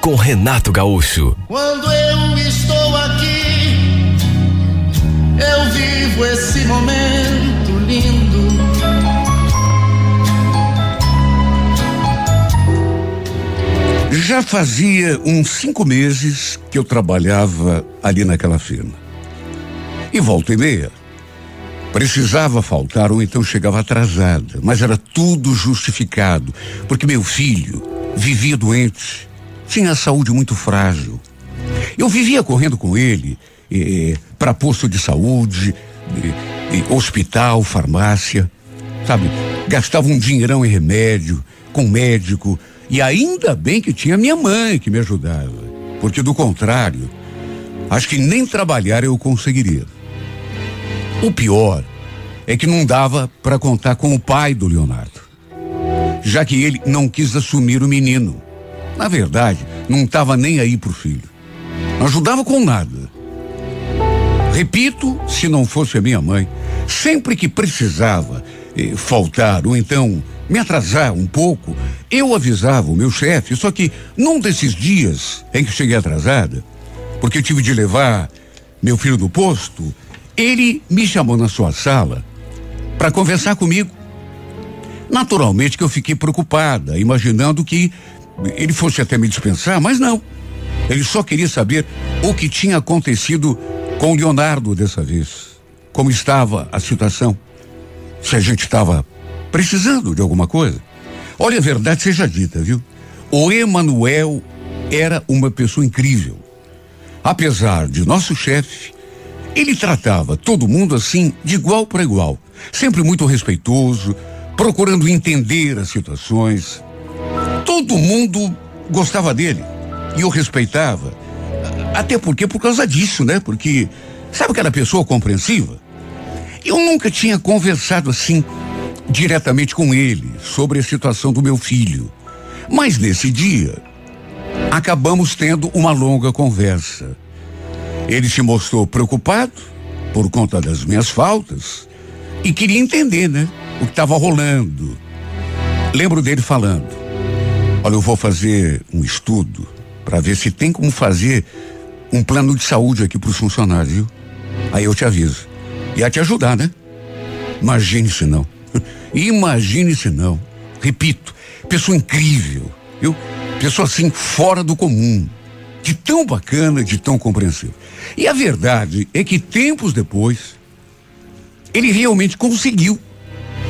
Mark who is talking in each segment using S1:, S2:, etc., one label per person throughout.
S1: com Renato Gaúcho.
S2: Quando eu estou aqui, eu vivo esse momento lindo.
S3: Já fazia uns cinco meses que eu trabalhava ali naquela firma. E volta e meia. Precisava faltar ou então chegava atrasada, mas era tudo justificado, porque meu filho vivia doente, tinha a saúde muito frágil. Eu vivia correndo com ele eh, para posto de saúde, eh, eh, hospital, farmácia, sabe? Gastava um dinheirão em remédio, com médico, e ainda bem que tinha minha mãe que me ajudava, porque do contrário, acho que nem trabalhar eu conseguiria. O pior é que não dava para contar com o pai do Leonardo, já que ele não quis assumir o menino. Na verdade, não estava nem aí pro filho. Não ajudava com nada. Repito, se não fosse a minha mãe, sempre que precisava eh, faltar ou então me atrasar um pouco, eu avisava o meu chefe, só que num desses dias em que cheguei atrasada, porque eu tive de levar meu filho do posto, ele me chamou na sua sala para conversar comigo. Naturalmente que eu fiquei preocupada, imaginando que ele fosse até me dispensar, mas não. Ele só queria saber o que tinha acontecido com Leonardo dessa vez. Como estava a situação. Se a gente estava precisando de alguma coisa. Olha, a verdade seja dita, viu? O Emanuel era uma pessoa incrível. Apesar de nosso chefe, ele tratava todo mundo assim, de igual para igual. Sempre muito respeitoso, procurando entender as situações. Todo mundo gostava dele e o respeitava. Até porque por causa disso, né? Porque sabe aquela pessoa compreensiva? Eu nunca tinha conversado assim diretamente com ele sobre a situação do meu filho. Mas nesse dia, acabamos tendo uma longa conversa. Ele se mostrou preocupado por conta das minhas faltas e queria entender, né? O que estava rolando. Lembro dele falando: Olha, eu vou fazer um estudo para ver se tem como fazer um plano de saúde aqui para os funcionários, viu? Aí eu te aviso. Ia te ajudar, né? Imagine se não. Imagine se não. Repito, pessoa incrível, viu? Pessoa assim, fora do comum. De tão bacana, de tão compreensivo. E a verdade é que tempos depois, ele realmente conseguiu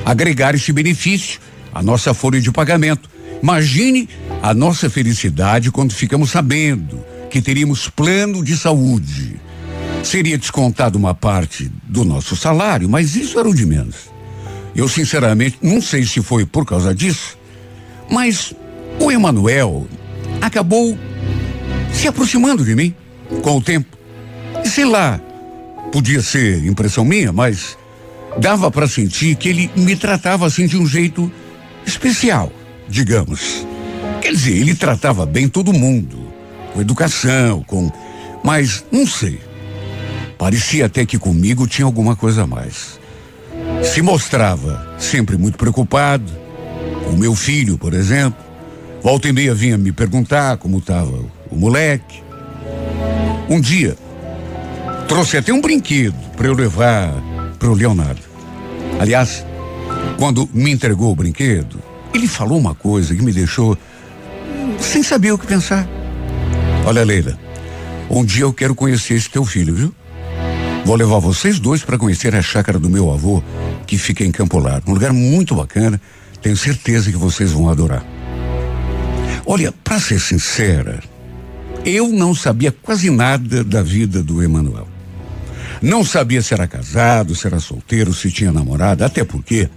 S3: agregar esse benefício à nossa folha de pagamento. Imagine a nossa felicidade quando ficamos sabendo que teríamos plano de saúde. Seria descontado uma parte do nosso salário, mas isso era o de menos. Eu, sinceramente, não sei se foi por causa disso, mas o Emanuel acabou se aproximando de mim com o tempo. E sei lá, podia ser impressão minha, mas dava para sentir que ele me tratava assim de um jeito especial, digamos. Quer dizer, ele tratava bem todo mundo, com educação, com. Mas não sei. Parecia até que comigo tinha alguma coisa a mais. Se mostrava sempre muito preocupado. O meu filho, por exemplo, volta e meia vinha me perguntar como estava o moleque. Um dia, trouxe até um brinquedo para eu levar para o Leonardo. Aliás, quando me entregou o brinquedo, ele falou uma coisa que me deixou sem saber o que pensar. Olha, Leila, um dia eu quero conhecer esse teu filho, viu? Vou levar vocês dois para conhecer a chácara do meu avô, que fica em Campo Largo. Um lugar muito bacana. Tenho certeza que vocês vão adorar. Olha, para ser sincera, eu não sabia quase nada da vida do Emanuel. Não sabia se era casado, se era solteiro, se tinha namorada, até porque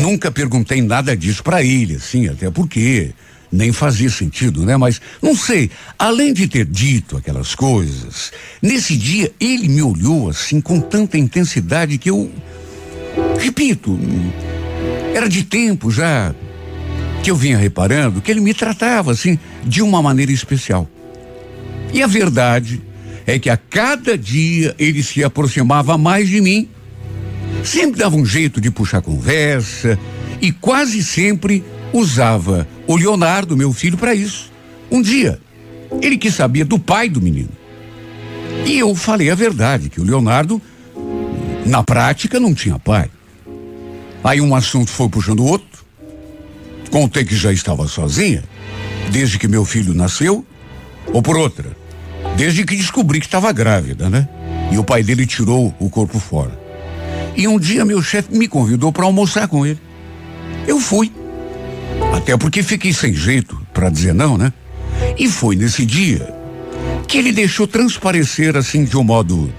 S3: nunca perguntei nada disso para ele, assim, até porque nem fazia sentido, né? Mas não sei, além de ter dito aquelas coisas, nesse dia ele me olhou assim com tanta intensidade que eu repito, era de tempo já que eu vinha reparando que ele me tratava assim de uma maneira especial. E a verdade é que a cada dia ele se aproximava mais de mim. Sempre dava um jeito de puxar conversa e quase sempre usava o Leonardo, meu filho, para isso. Um dia, ele quis saber do pai do menino. E eu falei a verdade, que o Leonardo, na prática, não tinha pai. Aí um assunto foi puxando o outro. Contei que já estava sozinha, desde que meu filho nasceu, ou por outra, desde que descobri que estava grávida, né? E o pai dele tirou o corpo fora. E um dia meu chefe me convidou para almoçar com ele. Eu fui. Até porque fiquei sem jeito para dizer não, né? E foi nesse dia que ele deixou transparecer assim de um modo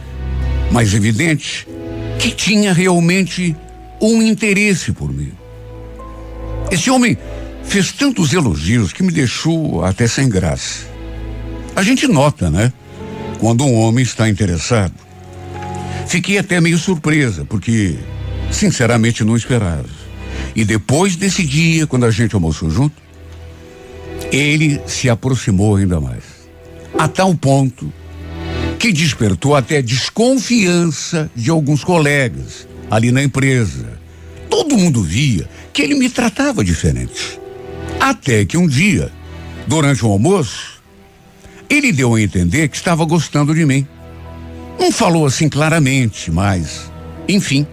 S3: mais evidente que tinha realmente um interesse por mim. Esse homem fez tantos elogios que me deixou até sem graça. A gente nota, né? Quando um homem está interessado. Fiquei até meio surpresa, porque, sinceramente, não esperava. E depois desse dia, quando a gente almoçou junto, ele se aproximou ainda mais. A tal ponto que despertou até desconfiança de alguns colegas ali na empresa. Todo mundo via que ele me tratava diferente. Até que um dia, durante o almoço, ele deu a entender que estava gostando de mim. Não falou assim claramente, mas, enfim.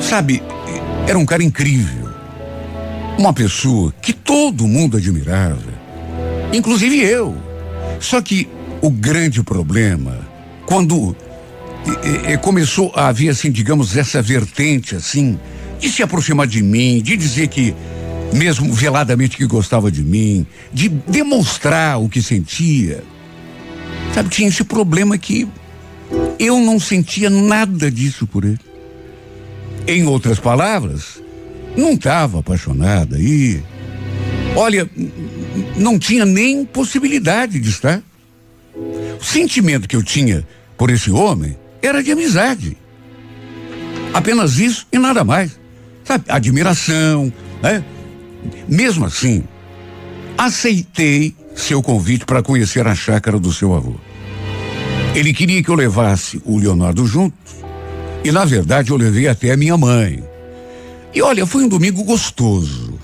S3: Sabe, era um cara incrível. Uma pessoa que todo mundo admirava. Inclusive eu. Só que o grande problema, quando e, e, começou a haver, assim, digamos, essa vertente, assim, de se aproximar de mim, de dizer que, mesmo veladamente que gostava de mim, de demonstrar o que sentia. Sabe, tinha esse problema que eu não sentia nada disso por ele. Em outras palavras, não estava apaixonada e, olha, não tinha nem possibilidade de estar. O sentimento que eu tinha por esse homem era de amizade. Apenas isso e nada mais. Sabe, admiração, né? Mesmo assim, aceitei seu convite para conhecer a chácara do seu avô. Ele queria que eu levasse o Leonardo junto, e na verdade eu levei até a minha mãe. E olha, foi um domingo gostoso.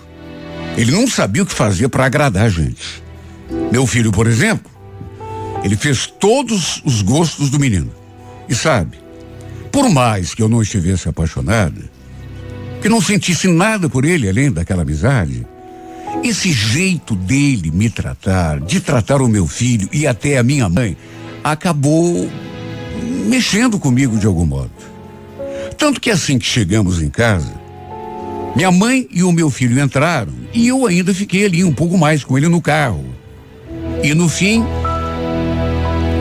S3: Ele não sabia o que fazer para agradar a gente. Meu filho, por exemplo, ele fez todos os gostos do menino. E sabe, por mais que eu não estivesse apaixonada, que não sentisse nada por ele além daquela amizade, esse jeito dele me tratar, de tratar o meu filho e até a minha mãe, acabou mexendo comigo de algum modo. Tanto que assim que chegamos em casa, minha mãe e o meu filho entraram e eu ainda fiquei ali um pouco mais com ele no carro. E no fim,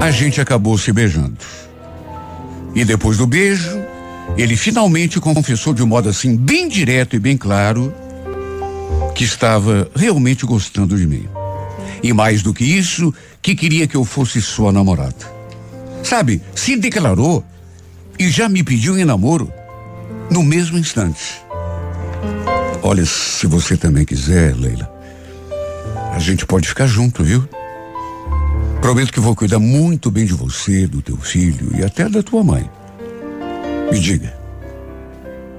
S3: a gente acabou se beijando. E depois do beijo, ele finalmente confessou de um modo assim bem direto e bem claro que estava realmente gostando de mim. E mais do que isso, que queria que eu fosse sua namorada. Sabe, se declarou e já me pediu em namoro no mesmo instante. Olha, se você também quiser, Leila, a gente pode ficar junto, viu? Prometo que vou cuidar muito bem de você, do teu filho e até da tua mãe. Me diga,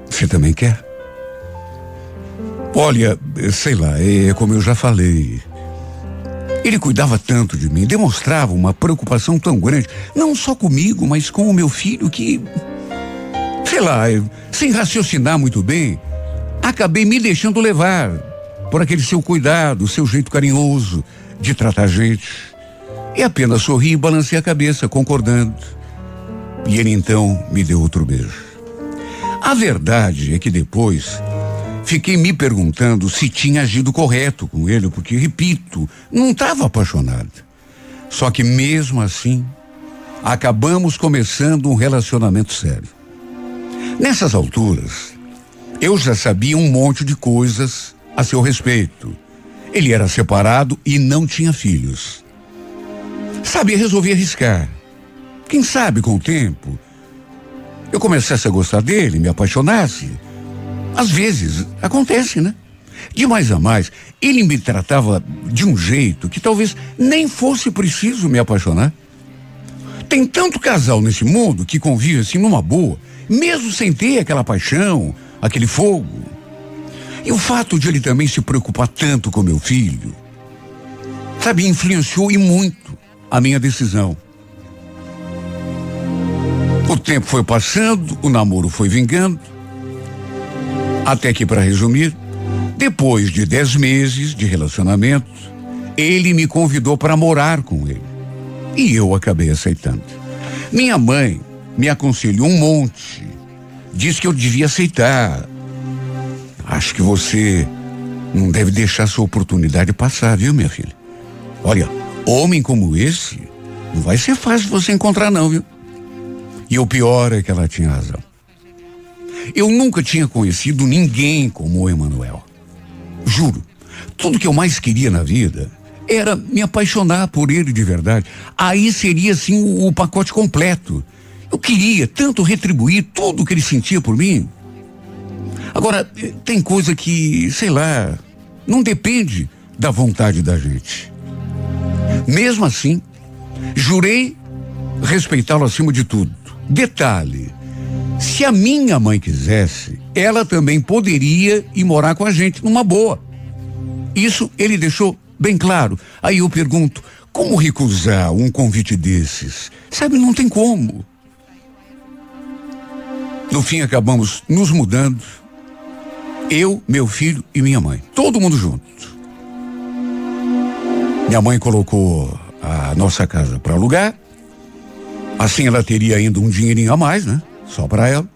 S3: você também quer? Olha, sei lá, é como eu já falei. Ele cuidava tanto de mim, demonstrava uma preocupação tão grande, não só comigo, mas com o meu filho, que, sei lá, sem raciocinar muito bem, acabei me deixando levar por aquele seu cuidado, seu jeito carinhoso de tratar a gente. E apenas sorri e balancei a cabeça, concordando. E ele então me deu outro beijo. A verdade é que depois fiquei me perguntando se tinha agido correto com ele, porque, repito, não estava apaixonado. Só que mesmo assim, acabamos começando um relacionamento sério. Nessas alturas, eu já sabia um monte de coisas a seu respeito. Ele era separado e não tinha filhos. Sabe, resolvi arriscar. Quem sabe com o tempo eu começasse a gostar dele, me apaixonasse. Às vezes acontece, né? De mais a mais, ele me tratava de um jeito que talvez nem fosse preciso me apaixonar. Tem tanto casal nesse mundo que convive assim numa boa, mesmo sem ter aquela paixão, aquele fogo. E o fato de ele também se preocupar tanto com meu filho, sabe, influenciou e muito a minha decisão. O tempo foi passando, o namoro foi vingando, até que, para resumir, depois de dez meses de relacionamento, ele me convidou para morar com ele. E eu acabei aceitando. Minha mãe me aconselhou um monte. Disse que eu devia aceitar. Acho que você não deve deixar sua oportunidade passar, viu, minha filha? Olha, homem como esse, não vai ser fácil você encontrar, não, viu? E o pior é que ela tinha razão. Eu nunca tinha conhecido ninguém como o Emanuel. Juro, tudo que eu mais queria na vida era me apaixonar por ele de verdade. Aí seria assim o, o pacote completo. Eu queria tanto retribuir tudo que ele sentia por mim. Agora, tem coisa que, sei lá, não depende da vontade da gente. Mesmo assim, jurei respeitá-lo acima de tudo. Detalhe: se a minha mãe quisesse, ela também poderia ir morar com a gente numa boa. Isso ele deixou bem claro. Aí eu pergunto: como recusar um convite desses? Sabe, não tem como. No fim, acabamos nos mudando. Eu, meu filho e minha mãe. Todo mundo junto. Minha mãe colocou a nossa casa para alugar. Assim ela teria ainda um dinheirinho a mais, né? Só para ela.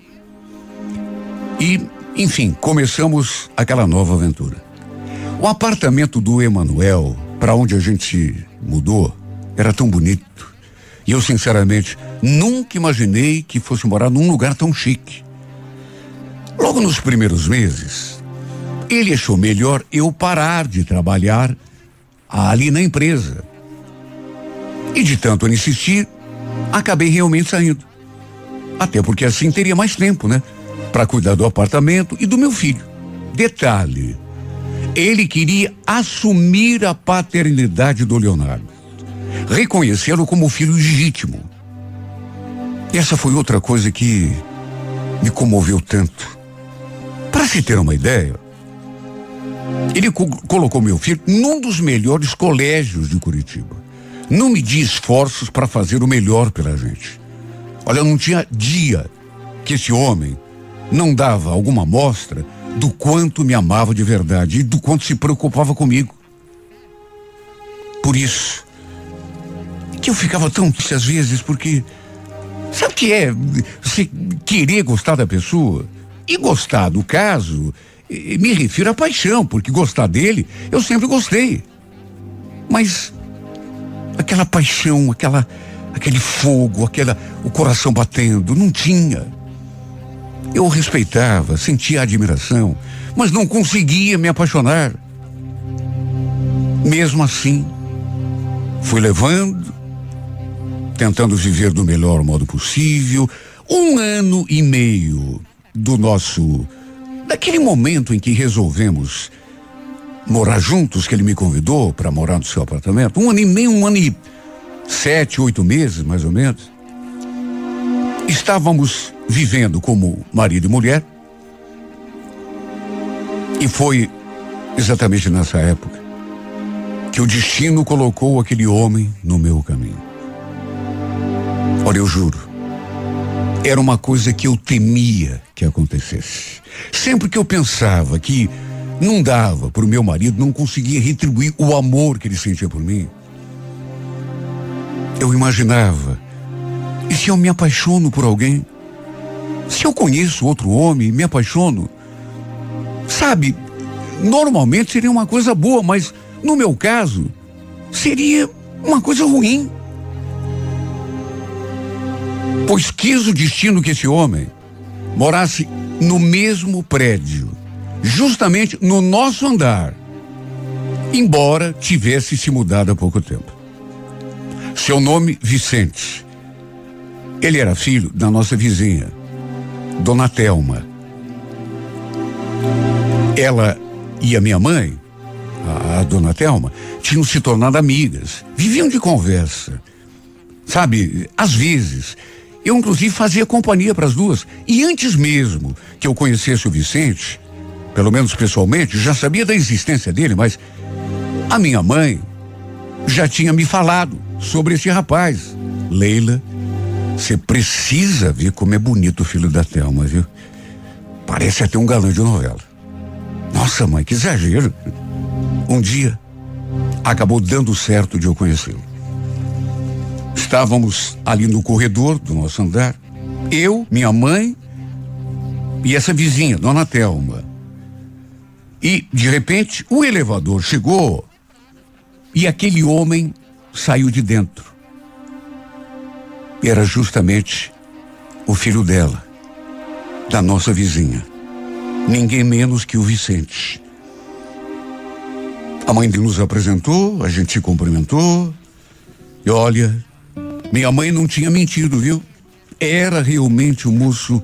S3: E, enfim, começamos aquela nova aventura. O apartamento do Emanuel, para onde a gente se mudou, era tão bonito. E eu, sinceramente, nunca imaginei que fosse morar num lugar tão chique. Logo nos primeiros meses, ele achou melhor eu parar de trabalhar ali na empresa. E de tanto insistir, acabei realmente saindo. Até porque assim teria mais tempo, né? Para cuidar do apartamento e do meu filho. Detalhe: ele queria assumir a paternidade do Leonardo, reconhecê-lo como filho legítimo. Essa foi outra coisa que me comoveu tanto. Para se ter uma ideia, ele co colocou meu filho num dos melhores colégios de Curitiba. Não medi esforços para fazer o melhor pela gente. Olha, não tinha dia que esse homem não dava alguma mostra do quanto me amava de verdade e do quanto se preocupava comigo. Por isso que eu ficava tão triste às vezes, porque sabe o que é você querer gostar da pessoa? E gostar do caso, me refiro à paixão, porque gostar dele eu sempre gostei. Mas aquela paixão, aquela aquele fogo, aquela o coração batendo, não tinha. Eu respeitava, sentia admiração, mas não conseguia me apaixonar. Mesmo assim, fui levando, tentando viver do melhor modo possível. Um ano e meio do nosso. daquele momento em que resolvemos morar juntos, que ele me convidou para morar no seu apartamento. Um ano e meio, um ano e sete, oito meses, mais ou menos. Estávamos vivendo como marido e mulher. E foi exatamente nessa época que o destino colocou aquele homem no meu caminho. Olha, eu juro, era uma coisa que eu temia que acontecesse. Sempre que eu pensava que não dava para o meu marido, não conseguia retribuir o amor que ele sentia por mim, eu imaginava, e se eu me apaixono por alguém? Se eu conheço outro homem e me apaixono? Sabe, normalmente seria uma coisa boa, mas no meu caso, seria uma coisa ruim. Pois quis o destino que esse homem morasse no mesmo prédio, justamente no nosso andar. embora tivesse se mudado há pouco tempo. Seu nome, Vicente. Ele era filho da nossa vizinha, Dona Telma. Ela e a minha mãe, a, a Dona Telma, tinham se tornado amigas, viviam de conversa. Sabe, às vezes, eu inclusive fazia companhia para as duas. E antes mesmo que eu conhecesse o Vicente, pelo menos pessoalmente, já sabia da existência dele, mas a minha mãe já tinha me falado sobre esse rapaz. Leila, você precisa ver como é bonito o filho da Thelma, viu? Parece até um galã de novela. Nossa, mãe, que exagero. Um dia, acabou dando certo de eu conhecê-lo. Estávamos ali no corredor do nosso andar, eu, minha mãe e essa vizinha, Dona Thelma. E, de repente, o elevador chegou e aquele homem saiu de dentro. Era justamente o filho dela, da nossa vizinha. Ninguém menos que o Vicente. A mãe dele nos apresentou, a gente se cumprimentou. E olha, minha mãe não tinha mentido, viu? Era realmente um moço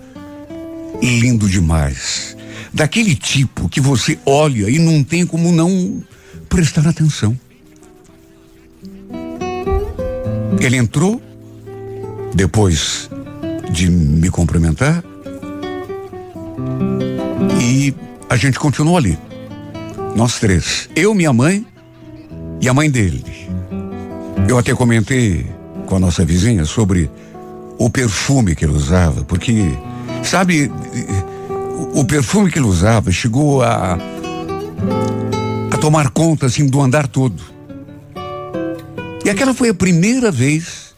S3: lindo demais. Daquele tipo que você olha e não tem como não prestar atenção. Ele entrou, depois de me cumprimentar, e a gente continuou ali. Nós três. Eu, minha mãe e a mãe dele. Eu até comentei com a nossa vizinha sobre o perfume que ele usava, porque, sabe, o perfume que ele usava chegou a, a tomar conta, assim, do andar todo. E aquela foi a primeira vez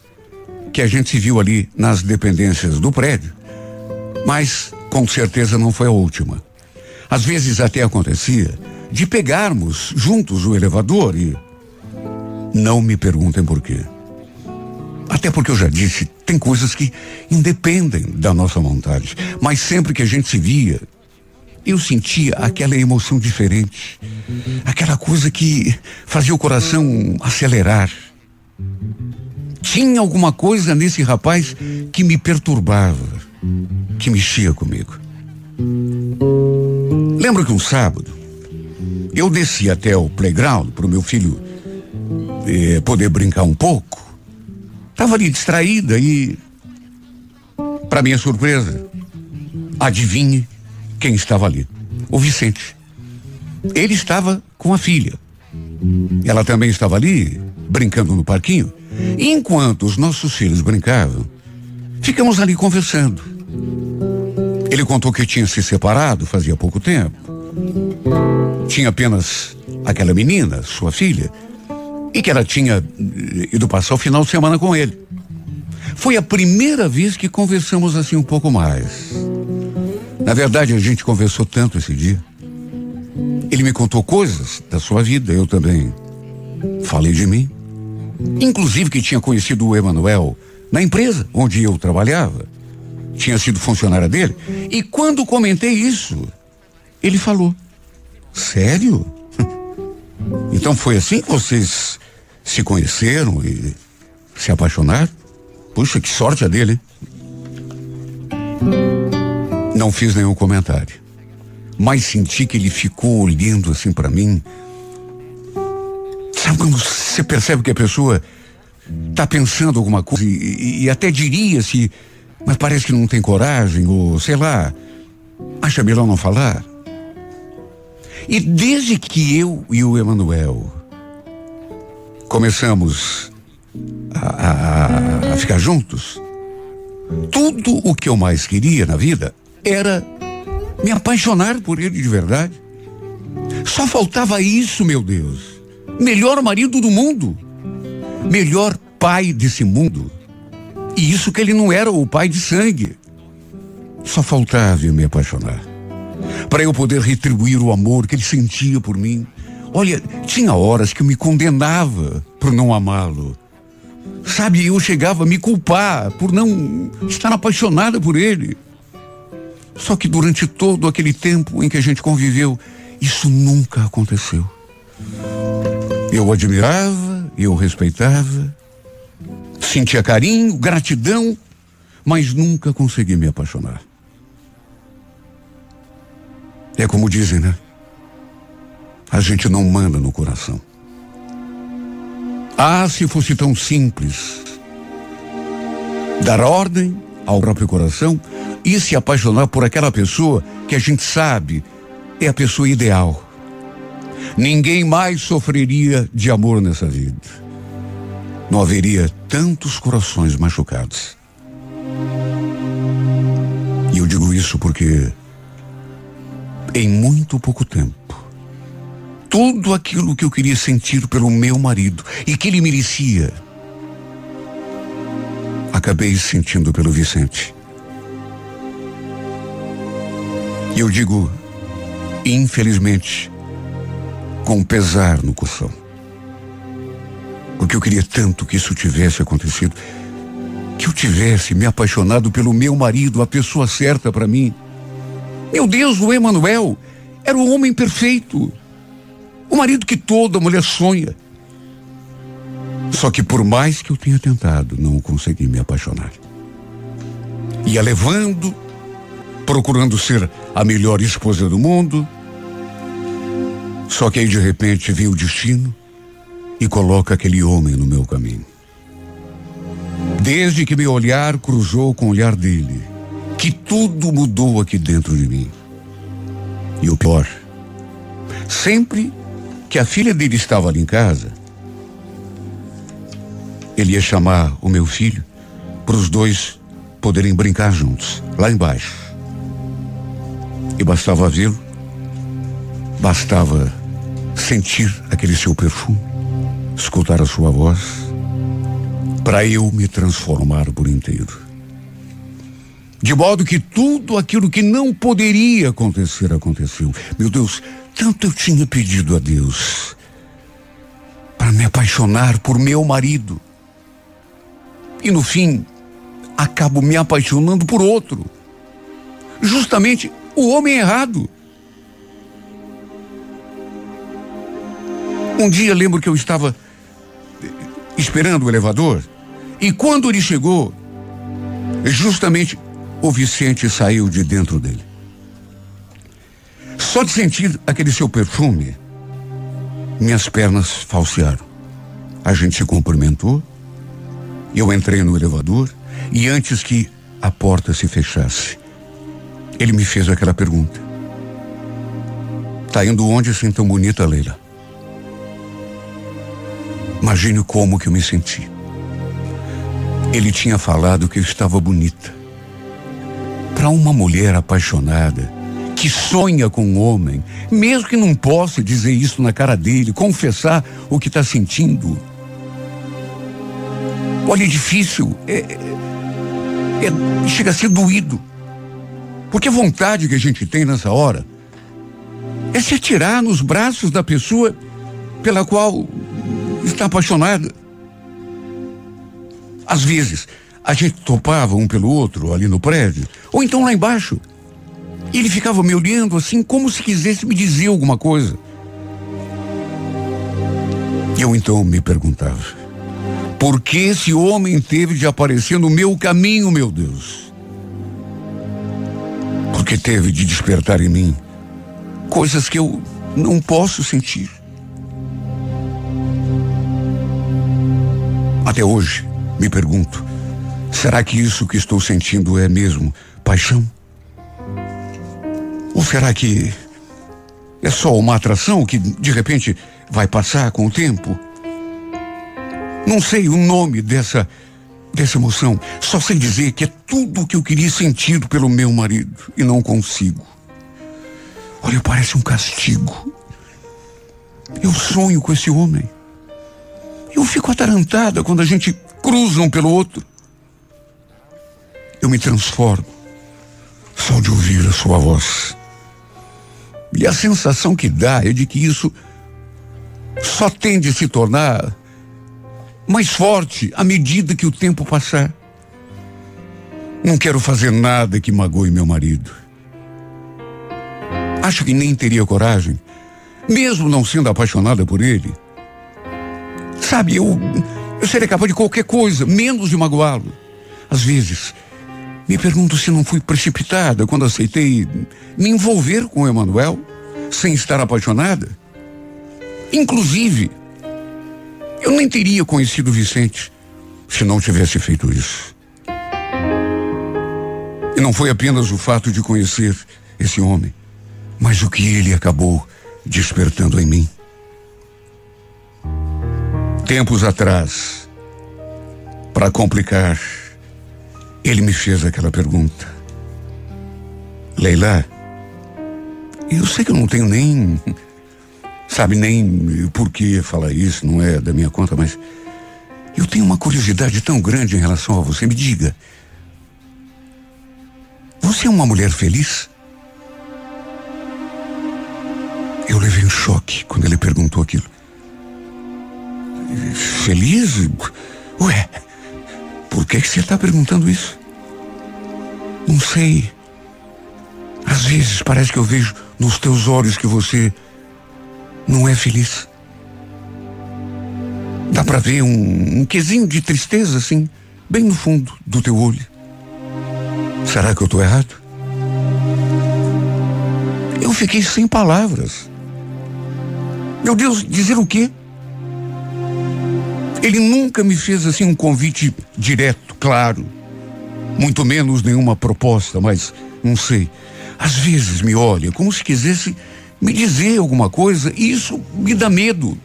S3: que a gente se viu ali nas dependências do prédio. Mas com certeza não foi a última. Às vezes até acontecia de pegarmos juntos o elevador e. Não me perguntem por quê. Até porque eu já disse, tem coisas que independem da nossa vontade. Mas sempre que a gente se via, eu sentia aquela emoção diferente. Aquela coisa que fazia o coração acelerar. Tinha alguma coisa nesse rapaz que me perturbava, que mexia comigo. Lembro que um sábado eu desci até o playground para o meu filho eh, poder brincar um pouco. Estava ali distraída e, para minha surpresa, adivinhe quem estava ali? O Vicente. Ele estava com a filha. Ela também estava ali brincando no parquinho. E enquanto os nossos filhos brincavam, ficamos ali conversando. Ele contou que tinha se separado fazia pouco tempo. Tinha apenas aquela menina, sua filha, e que ela tinha eh, ido passar o final de semana com ele. Foi a primeira vez que conversamos assim um pouco mais. Na verdade, a gente conversou tanto esse dia. Ele me contou coisas da sua vida, eu também falei de mim. Inclusive que tinha conhecido o Emanuel na empresa onde eu trabalhava. Tinha sido funcionária dele. E quando comentei isso, ele falou: Sério? Então foi assim que vocês se conheceram e se apaixonaram? Puxa, que sorte a dele. Não fiz nenhum comentário. Mas senti que ele ficou olhando assim para mim Sabe quando você percebe que a pessoa está pensando alguma coisa e, e, até diria se, mas parece que não tem coragem ou sei lá, acha melhor não falar? E desde que eu e o Emanuel começamos a, a, a ficar juntos, tudo o que eu mais queria na vida era me apaixonar por ele de verdade. Só faltava isso, meu Deus melhor marido do mundo, melhor pai desse mundo. E isso que ele não era o pai de sangue. Só faltava eu me apaixonar. Para eu poder retribuir o amor que ele sentia por mim. Olha, tinha horas que eu me condenava por não amá-lo. Sabe, eu chegava a me culpar por não estar apaixonada por ele. Só que durante todo aquele tempo em que a gente conviveu, isso nunca aconteceu. Eu o admirava, eu o respeitava, sentia carinho, gratidão, mas nunca consegui me apaixonar. É como dizem, né? A gente não manda no coração. Ah, se fosse tão simples. Dar ordem ao próprio coração e se apaixonar por aquela pessoa que a gente sabe é a pessoa ideal. Ninguém mais sofreria de amor nessa vida. Não haveria tantos corações machucados. E eu digo isso porque, em muito pouco tempo, tudo aquilo que eu queria sentir pelo meu marido e que ele merecia, acabei sentindo pelo Vicente. E eu digo, infelizmente, com pesar no coração. Porque eu queria tanto que isso tivesse acontecido. Que eu tivesse me apaixonado pelo meu marido, a pessoa certa para mim. Meu Deus, o Emanuel era o homem perfeito. O marido que toda mulher sonha. Só que por mais que eu tenha tentado, não consegui me apaixonar. Ia levando, procurando ser a melhor esposa do mundo, só que aí de repente vem o destino e coloca aquele homem no meu caminho. Desde que meu olhar cruzou com o olhar dele, que tudo mudou aqui dentro de mim. E o pior, sempre que a filha dele estava ali em casa, ele ia chamar o meu filho para os dois poderem brincar juntos, lá embaixo. E bastava vê-lo, bastava sentir aquele seu perfume, escutar a sua voz, para eu me transformar por inteiro. De modo que tudo aquilo que não poderia acontecer aconteceu. Meu Deus, tanto eu tinha pedido a Deus para me apaixonar por meu marido. E no fim, acabo me apaixonando por outro. Justamente o homem errado. Um dia lembro que eu estava esperando o elevador e quando ele chegou, justamente o Vicente saiu de dentro dele. Só de sentir aquele seu perfume, minhas pernas falsearam. A gente se cumprimentou, eu entrei no elevador e antes que a porta se fechasse, ele me fez aquela pergunta. Tá indo onde assim tão bonita, Leila? Imagine como que eu me senti. Ele tinha falado que eu estava bonita. Para uma mulher apaixonada, que sonha com um homem, mesmo que não possa dizer isso na cara dele, confessar o que está sentindo. Olha, é difícil. É, é, é, chega a ser doído. Porque a vontade que a gente tem nessa hora é se atirar nos braços da pessoa pela qual está apaixonada. Às vezes, a gente topava um pelo outro ali no prédio, ou então lá embaixo. Ele ficava me olhando assim, como se quisesse me dizer alguma coisa. Eu então me perguntava: por que esse homem teve de aparecer no meu caminho, meu Deus? Porque teve de despertar em mim coisas que eu não posso sentir. Até hoje, me pergunto: será que isso que estou sentindo é mesmo paixão? Ou será que é só uma atração que de repente vai passar com o tempo? Não sei o nome dessa dessa emoção. Só sei dizer que é tudo o que eu queria sentir pelo meu marido e não consigo. Olha, parece um castigo. Eu sonho com esse homem. Eu fico atarantada quando a gente cruza um pelo outro. Eu me transformo só de ouvir a sua voz. E a sensação que dá é de que isso só tende a se tornar mais forte à medida que o tempo passar. Não quero fazer nada que magoe meu marido. Acho que nem teria coragem, mesmo não sendo apaixonada por ele, Sabe, eu, eu seria capaz de qualquer coisa, menos de magoá-lo. Às vezes, me pergunto se não fui precipitada quando aceitei me envolver com Emanuel sem estar apaixonada. Inclusive, eu nem teria conhecido Vicente se não tivesse feito isso. E não foi apenas o fato de conhecer esse homem, mas o que ele acabou despertando em mim. Tempos atrás, para complicar, ele me fez aquela pergunta. Leila, eu sei que eu não tenho nem. Sabe, nem por que falar isso, não é da minha conta, mas. Eu tenho uma curiosidade tão grande em relação a você. Me diga. Você é uma mulher feliz? Eu levei um choque quando ele perguntou aquilo. Feliz? Ué, por que, você está perguntando isso? Não sei. Às vezes parece que eu vejo nos teus olhos que você não é feliz. Dá para ver um, um quesinho de tristeza, assim, bem no fundo do teu olho. Será que eu estou errado? Eu fiquei sem palavras. Meu Deus, dizer o quê? Ele nunca me fez assim um convite direto, claro. Muito menos nenhuma proposta, mas não sei. Às vezes me olha como se quisesse me dizer alguma coisa e isso me dá medo.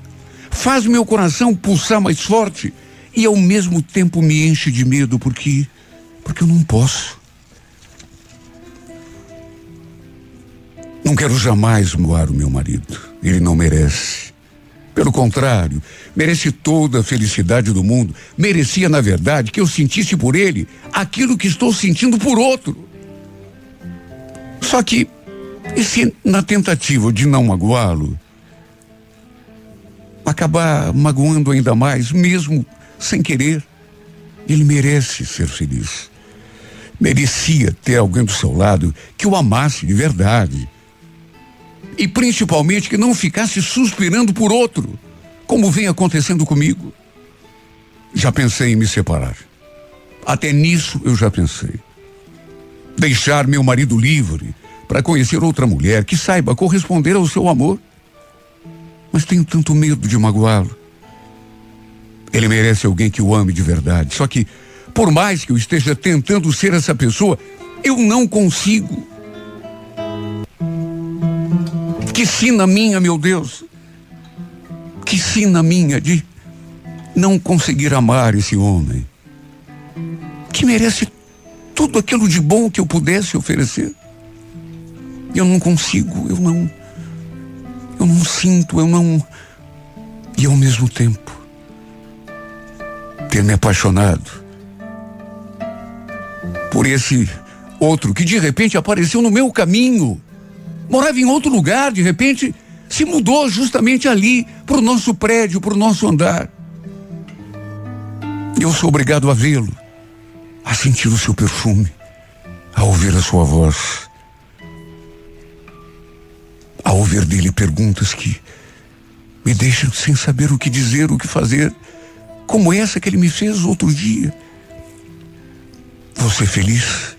S3: Faz meu coração pulsar mais forte e ao mesmo tempo me enche de medo porque porque eu não posso. Não quero jamais moar o meu marido. Ele não merece. Pelo contrário, merece toda a felicidade do mundo. Merecia, na verdade, que eu sentisse por ele aquilo que estou sentindo por outro. Só que, e se na tentativa de não magoá-lo, acabar magoando ainda mais, mesmo sem querer, ele merece ser feliz. Merecia ter alguém do seu lado que o amasse de verdade e principalmente que não ficasse suspirando por outro, como vem acontecendo comigo. Já pensei em me separar. Até nisso eu já pensei. Deixar meu marido livre para conhecer outra mulher que saiba corresponder ao seu amor. Mas tenho tanto medo de magoá-lo. Ele merece alguém que o ame de verdade. Só que, por mais que eu esteja tentando ser essa pessoa, eu não consigo. Que sina minha, meu Deus. Que sina minha de não conseguir amar esse homem. Que merece tudo aquilo de bom que eu pudesse oferecer. Eu não consigo, eu não. Eu não sinto, eu não. E ao mesmo tempo, ter me apaixonado por esse outro que de repente apareceu no meu caminho morava em outro lugar, de repente se mudou justamente ali, para o nosso prédio, para o nosso andar. Eu sou obrigado a vê-lo, a sentir o seu perfume, a ouvir a sua voz, a ouvir dele perguntas que me deixam sem saber o que dizer, o que fazer, como essa que ele me fez outro dia. Você feliz?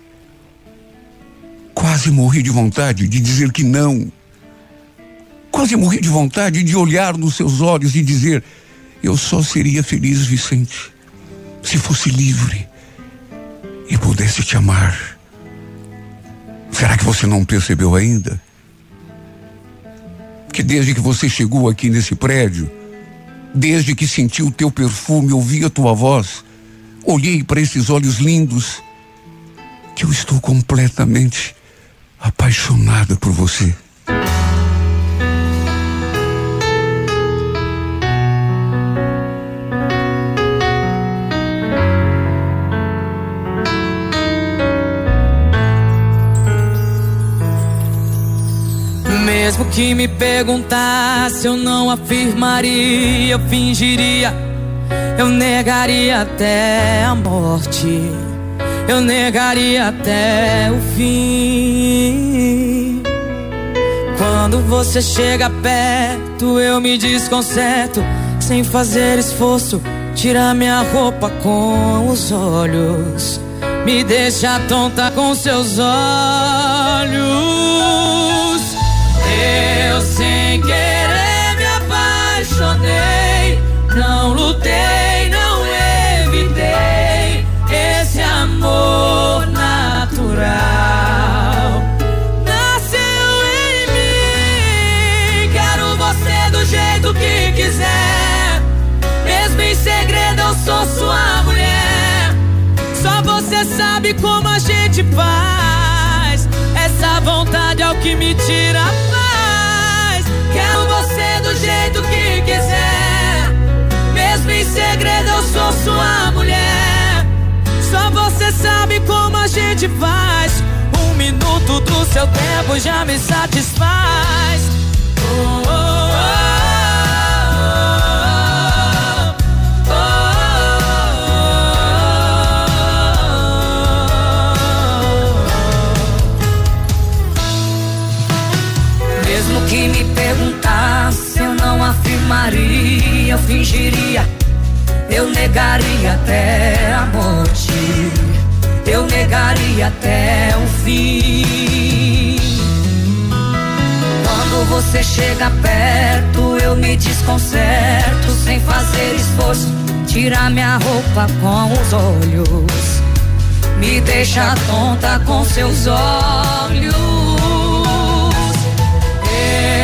S3: Quase morri de vontade de dizer que não. Quase morri de vontade de olhar nos seus olhos e dizer: Eu só seria feliz, Vicente, se fosse livre e pudesse te amar. Será que você não percebeu ainda? Que desde que você chegou aqui nesse prédio, desde que senti o teu perfume, ouvi a tua voz, olhei para esses olhos lindos, que eu estou completamente apaixonada por você.
S4: Mesmo que me perguntasse, eu não afirmaria, eu fingiria, eu negaria até a morte eu negaria até o fim. Quando você chega perto, eu me desconcerto. sem fazer esforço, tira minha roupa com os olhos, me deixa tonta com seus olhos. Sabe como a gente faz. Essa vontade é o que me tira a paz. Quero você do jeito que quiser. Mesmo em segredo, eu sou sua mulher. Só você sabe como a gente faz. Um minuto do seu tempo já me satisfaz. Oh, oh, oh, não afirmaria, eu fingiria, eu negaria até a morte, eu negaria até o fim. Quando você chega perto, eu me desconcerto sem fazer esforço. Tira minha roupa com os olhos, me deixa tonta com seus olhos.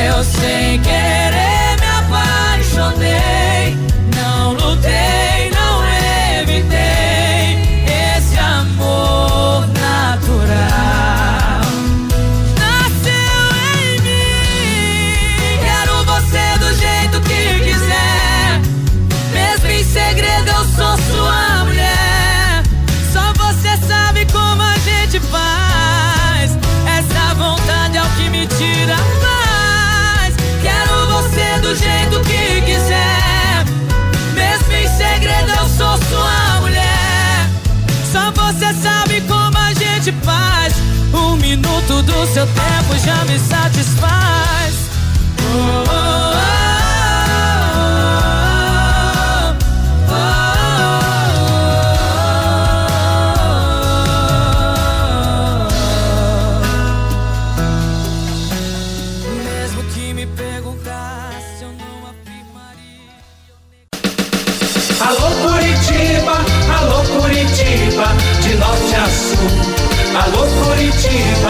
S4: Eu querer me coming. Um minuto do seu tempo já me satisfaz. Oh,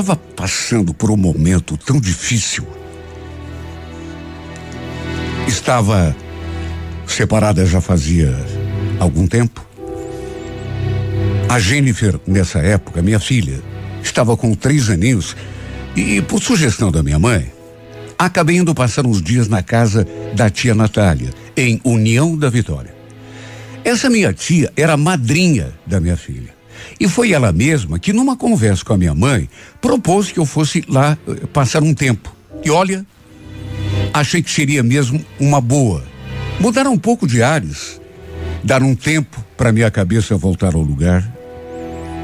S3: Estava passando por um momento tão difícil. Estava separada já fazia algum tempo. A Jennifer, nessa época, minha filha, estava com três aninhos e, por sugestão da minha mãe, acabei indo passar uns dias na casa da tia Natália, em União da Vitória. Essa minha tia era madrinha da minha filha. E foi ela mesma que, numa conversa com a minha mãe, propôs que eu fosse lá eh, passar um tempo. E olha, achei que seria mesmo uma boa. Mudar um pouco de ares, dar um tempo para minha cabeça voltar ao lugar,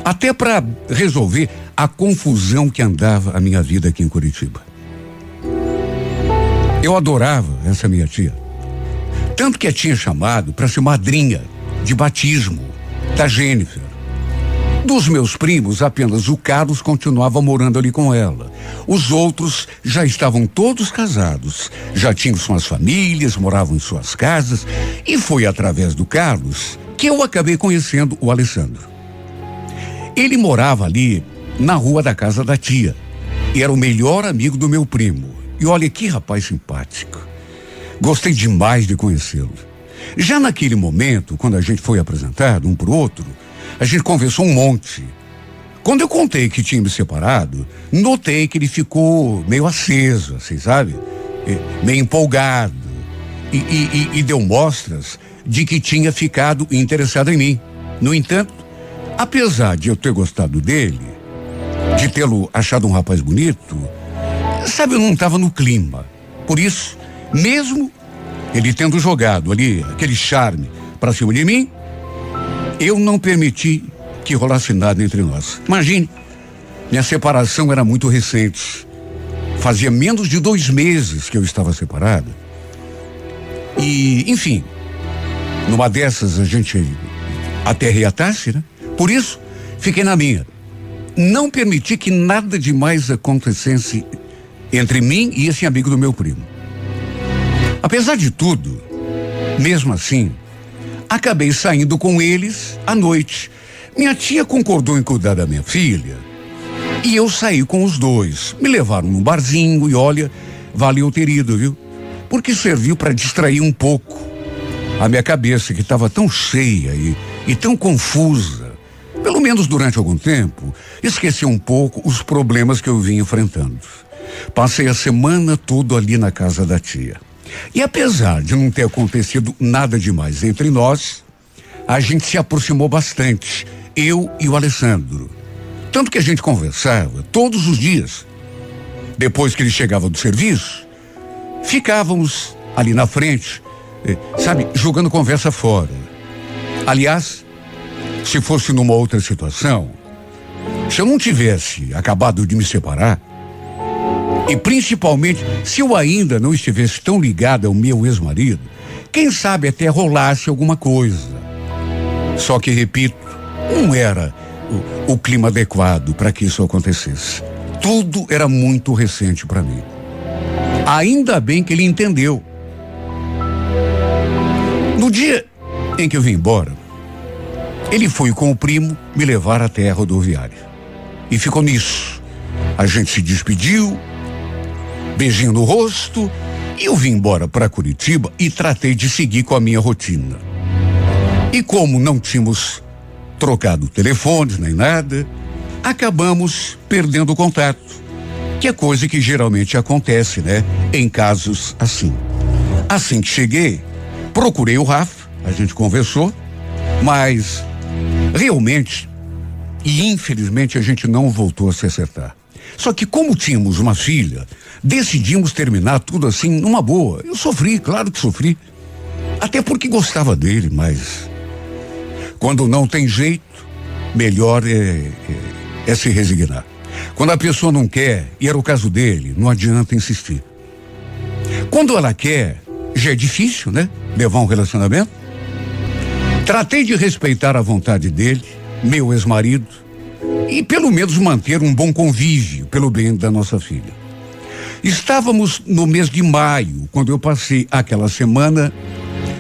S3: até para resolver a confusão que andava a minha vida aqui em Curitiba. Eu adorava essa minha tia. Tanto que a tinha chamado para ser madrinha de batismo da Jennifer. Dos meus primos, apenas o Carlos continuava morando ali com ela. Os outros já estavam todos casados, já tinham suas famílias, moravam em suas casas, e foi através do Carlos que eu acabei conhecendo o Alessandro. Ele morava ali na rua da casa da tia. E era o melhor amigo do meu primo. E olha que rapaz simpático. Gostei demais de conhecê-lo. Já naquele momento, quando a gente foi apresentado um pro outro, a gente conversou um monte. Quando eu contei que tinha me separado, notei que ele ficou meio aceso, assim, sabe? Meio empolgado. E, e, e, deu mostras de que tinha ficado interessado em mim. No entanto, apesar de eu ter gostado dele, de tê-lo achado um rapaz bonito, sabe, eu não estava no clima. Por isso, mesmo ele tendo jogado ali aquele charme para cima de mim, eu não permiti que rolasse nada entre nós. Imagine, minha separação era muito recente. Fazia menos de dois meses que eu estava separado. E, enfim, numa dessas a gente até reatasse, né? Por isso, fiquei na minha. Não permiti que nada demais acontecesse entre mim e esse amigo do meu primo. Apesar de tudo, mesmo assim, acabei saindo com eles à noite. Minha tia concordou em cuidar da minha filha e eu saí com os dois. Me levaram num barzinho e olha, valeu ter ido, viu? Porque serviu para distrair um pouco a minha cabeça que estava tão cheia e, e tão confusa. Pelo menos durante algum tempo, esqueci um pouco os problemas que eu vinha enfrentando. Passei a semana toda ali na casa da tia. E apesar de não ter acontecido nada demais entre nós, a gente se aproximou bastante, eu e o Alessandro. Tanto que a gente conversava todos os dias. Depois que ele chegava do serviço, ficávamos ali na frente, eh, sabe, jogando conversa fora. Aliás, se fosse numa outra situação, se eu não tivesse acabado de me separar, e principalmente, se eu ainda não estivesse tão ligado ao meu ex-marido, quem sabe até rolasse alguma coisa. Só que, repito, não era o, o clima adequado para que isso acontecesse. Tudo era muito recente para mim. Ainda bem que ele entendeu. No dia em que eu vim embora, ele foi com o primo me levar até a rodoviária. E ficou nisso. A gente se despediu, beijinho no rosto, eu vim embora para Curitiba e tratei de seguir com a minha rotina. E como não tínhamos trocado telefones nem nada, acabamos perdendo o contato, que é coisa que geralmente acontece, né? Em casos assim. Assim que cheguei, procurei o Rafa, a gente conversou, mas realmente e infelizmente a gente não voltou a se acertar. Só que como tínhamos uma filha, decidimos terminar tudo assim numa boa. Eu sofri, claro que sofri. Até porque gostava dele, mas quando não tem jeito, melhor é, é, é se resignar. Quando a pessoa não quer, e era o caso dele, não adianta insistir. Quando ela quer, já é difícil, né? Levar um relacionamento. Tratei de respeitar a vontade dele, meu ex-marido, e pelo menos manter um bom convívio pelo bem da nossa filha. Estávamos no mês de maio, quando eu passei aquela semana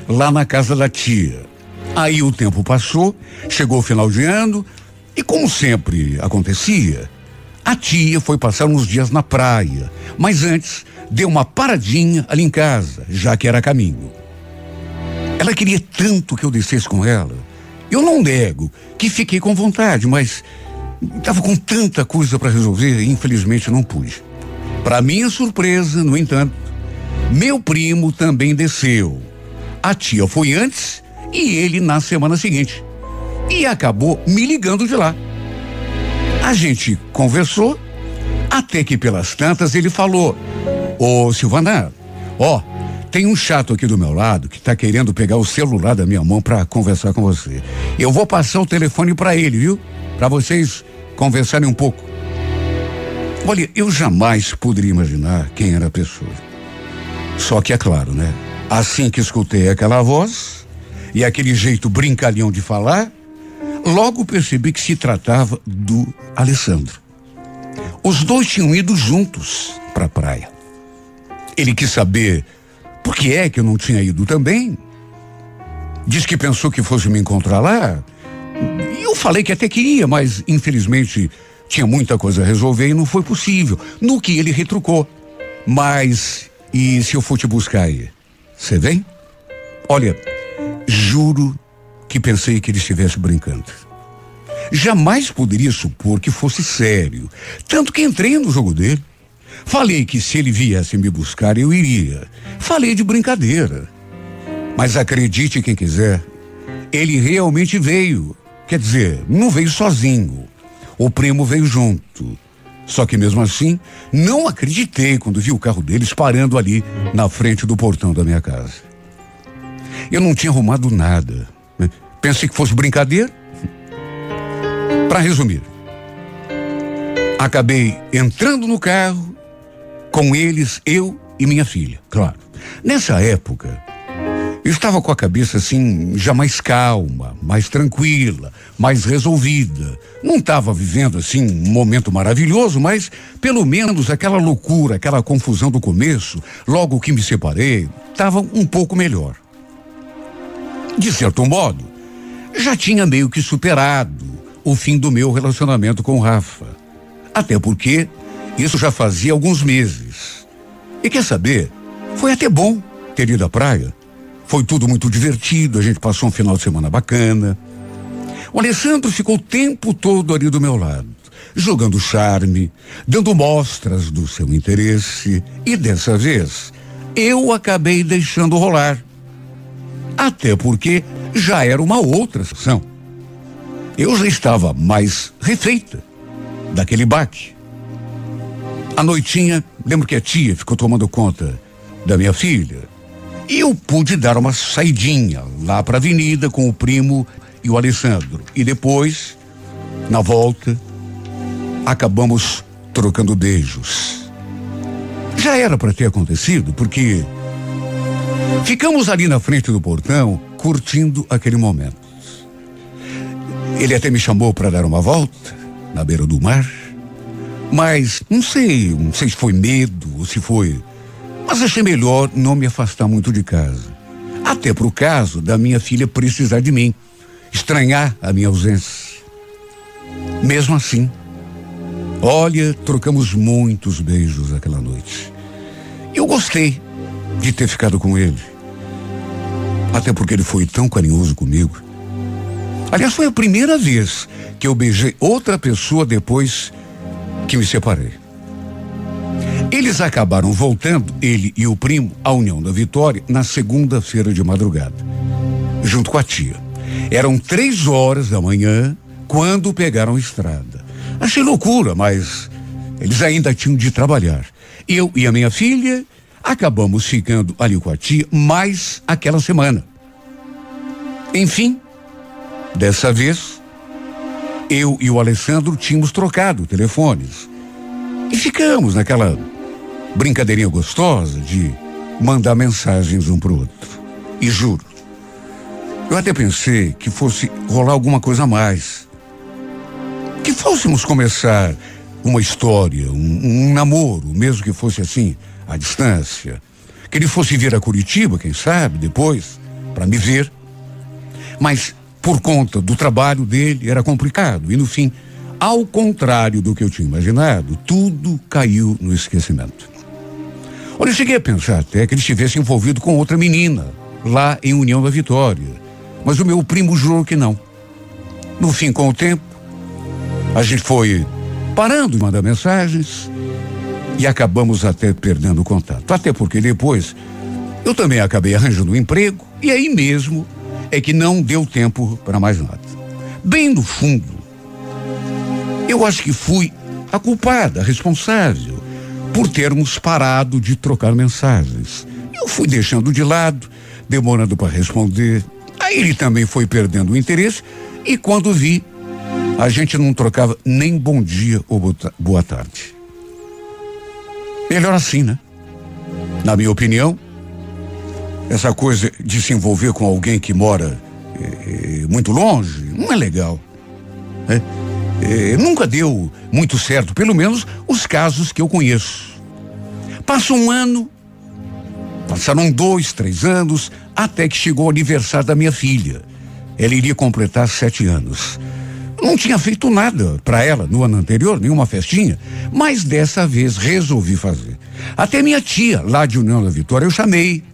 S3: lá na casa da tia. Aí o tempo passou, chegou o final de ano, e como sempre acontecia, a tia foi passar uns dias na praia, mas antes deu uma paradinha ali em casa, já que era caminho. Ela queria tanto que eu descesse com ela. Eu não nego que fiquei com vontade, mas Estava com tanta coisa para resolver e infelizmente não pude. Para minha surpresa, no entanto, meu primo também desceu. A tia foi antes e ele na semana seguinte. E acabou me ligando de lá. A gente conversou, até que pelas tantas ele falou: Ô Silvana, ó, tem um chato aqui do meu lado que tá querendo pegar o celular da minha mão para conversar com você. Eu vou passar o telefone para ele, viu? Para vocês conversarem um pouco. Olha, eu jamais poderia imaginar quem era a pessoa. Só que é claro, né? Assim que escutei aquela voz e aquele jeito brincalhão de falar, logo percebi que se tratava do Alessandro. Os dois tinham ido juntos para a praia. Ele quis saber por que é que eu não tinha ido também. Diz que pensou que fosse me encontrar lá eu falei que até queria, mas infelizmente tinha muita coisa a resolver e não foi possível. No que ele retrucou. Mas, e se eu for te buscar aí? Você vem? Olha, juro que pensei que ele estivesse brincando. Jamais poderia supor que fosse sério. Tanto que entrei no jogo dele. Falei que se ele viesse me buscar, eu iria. Falei de brincadeira. Mas acredite quem quiser, ele realmente veio. Quer dizer, não veio sozinho. O primo veio junto. Só que mesmo assim, não acreditei quando vi o carro deles parando ali na frente do portão da minha casa. Eu não tinha arrumado nada. né? Pensei que fosse brincadeira. Para resumir, acabei entrando no carro com eles, eu e minha filha, claro. Nessa época, eu estava com a cabeça assim, já mais calma, mais tranquila, mais resolvida. Não estava vivendo assim um momento maravilhoso, mas pelo menos aquela loucura, aquela confusão do começo, logo que me separei, estava um pouco melhor. De certo modo, já tinha meio que superado o fim do meu relacionamento com Rafa. Até porque isso já fazia alguns meses. E quer saber? Foi até bom ter ido à praia. Foi tudo muito divertido, a gente passou um final de semana bacana. O Alessandro ficou o tempo todo ali do meu lado, jogando charme, dando mostras do seu interesse. E dessa vez, eu acabei deixando rolar. Até porque já era uma outra situação. Eu já estava mais refeita daquele baque. À noitinha, lembro que a tia ficou tomando conta da minha filha. E eu pude dar uma saidinha lá para a avenida com o primo e o Alessandro. E depois, na volta, acabamos trocando beijos. Já era para ter acontecido, porque ficamos ali na frente do portão curtindo aquele momento. Ele até me chamou para dar uma volta na beira do mar. Mas não sei, não sei se foi medo ou se foi. Mas achei melhor não me afastar muito de casa. Até pro caso da minha filha precisar de mim, estranhar a minha ausência. Mesmo assim, olha, trocamos muitos beijos aquela noite. Eu gostei de ter ficado com ele. Até porque ele foi tão carinhoso comigo. Aliás, foi a primeira vez que eu beijei outra pessoa depois que me separei. Eles acabaram voltando, ele e o primo, à União da Vitória, na segunda-feira de madrugada, junto com a tia. Eram três horas da manhã quando pegaram estrada. Achei loucura, mas eles ainda tinham de trabalhar. Eu e a minha filha acabamos ficando ali com a tia mais aquela semana. Enfim, dessa vez, eu e o Alessandro tínhamos trocado telefones. E ficamos naquela brincadeirinha gostosa de mandar mensagens um pro outro. E juro, eu até pensei que fosse rolar alguma coisa a mais. Que fôssemos começar uma história, um, um namoro, mesmo que fosse assim, à distância. Que ele fosse vir a Curitiba, quem sabe, depois, para me ver. Mas por conta do trabalho dele era complicado e no fim, ao contrário do que eu tinha imaginado, tudo caiu no esquecimento. Olha, eu cheguei a pensar até que ele estivesse envolvido com outra menina, lá em União da Vitória. Mas o meu primo jurou que não. No fim, com o tempo, a gente foi parando de mandar mensagens e acabamos até perdendo o contato. Até porque depois eu também acabei arranjando um emprego e aí mesmo é que não deu tempo para mais nada. Bem no fundo, eu acho que fui a culpada, a responsável por termos parado de trocar mensagens. Eu fui deixando de lado, demorando para responder. Aí ele também foi perdendo o interesse e quando vi, a gente não trocava nem bom dia ou boa tarde. Melhor assim, né? Na minha opinião, essa coisa de se envolver com alguém que mora eh, muito longe não é legal. Né? Eh, nunca deu muito certo, pelo menos os casos que eu conheço. Passa um ano, passaram dois, três anos, até que chegou o aniversário da minha filha. Ela iria completar sete anos. Não tinha feito nada para ela no ano anterior, nenhuma festinha, mas dessa vez resolvi fazer. Até minha tia, lá de União da Vitória, eu chamei.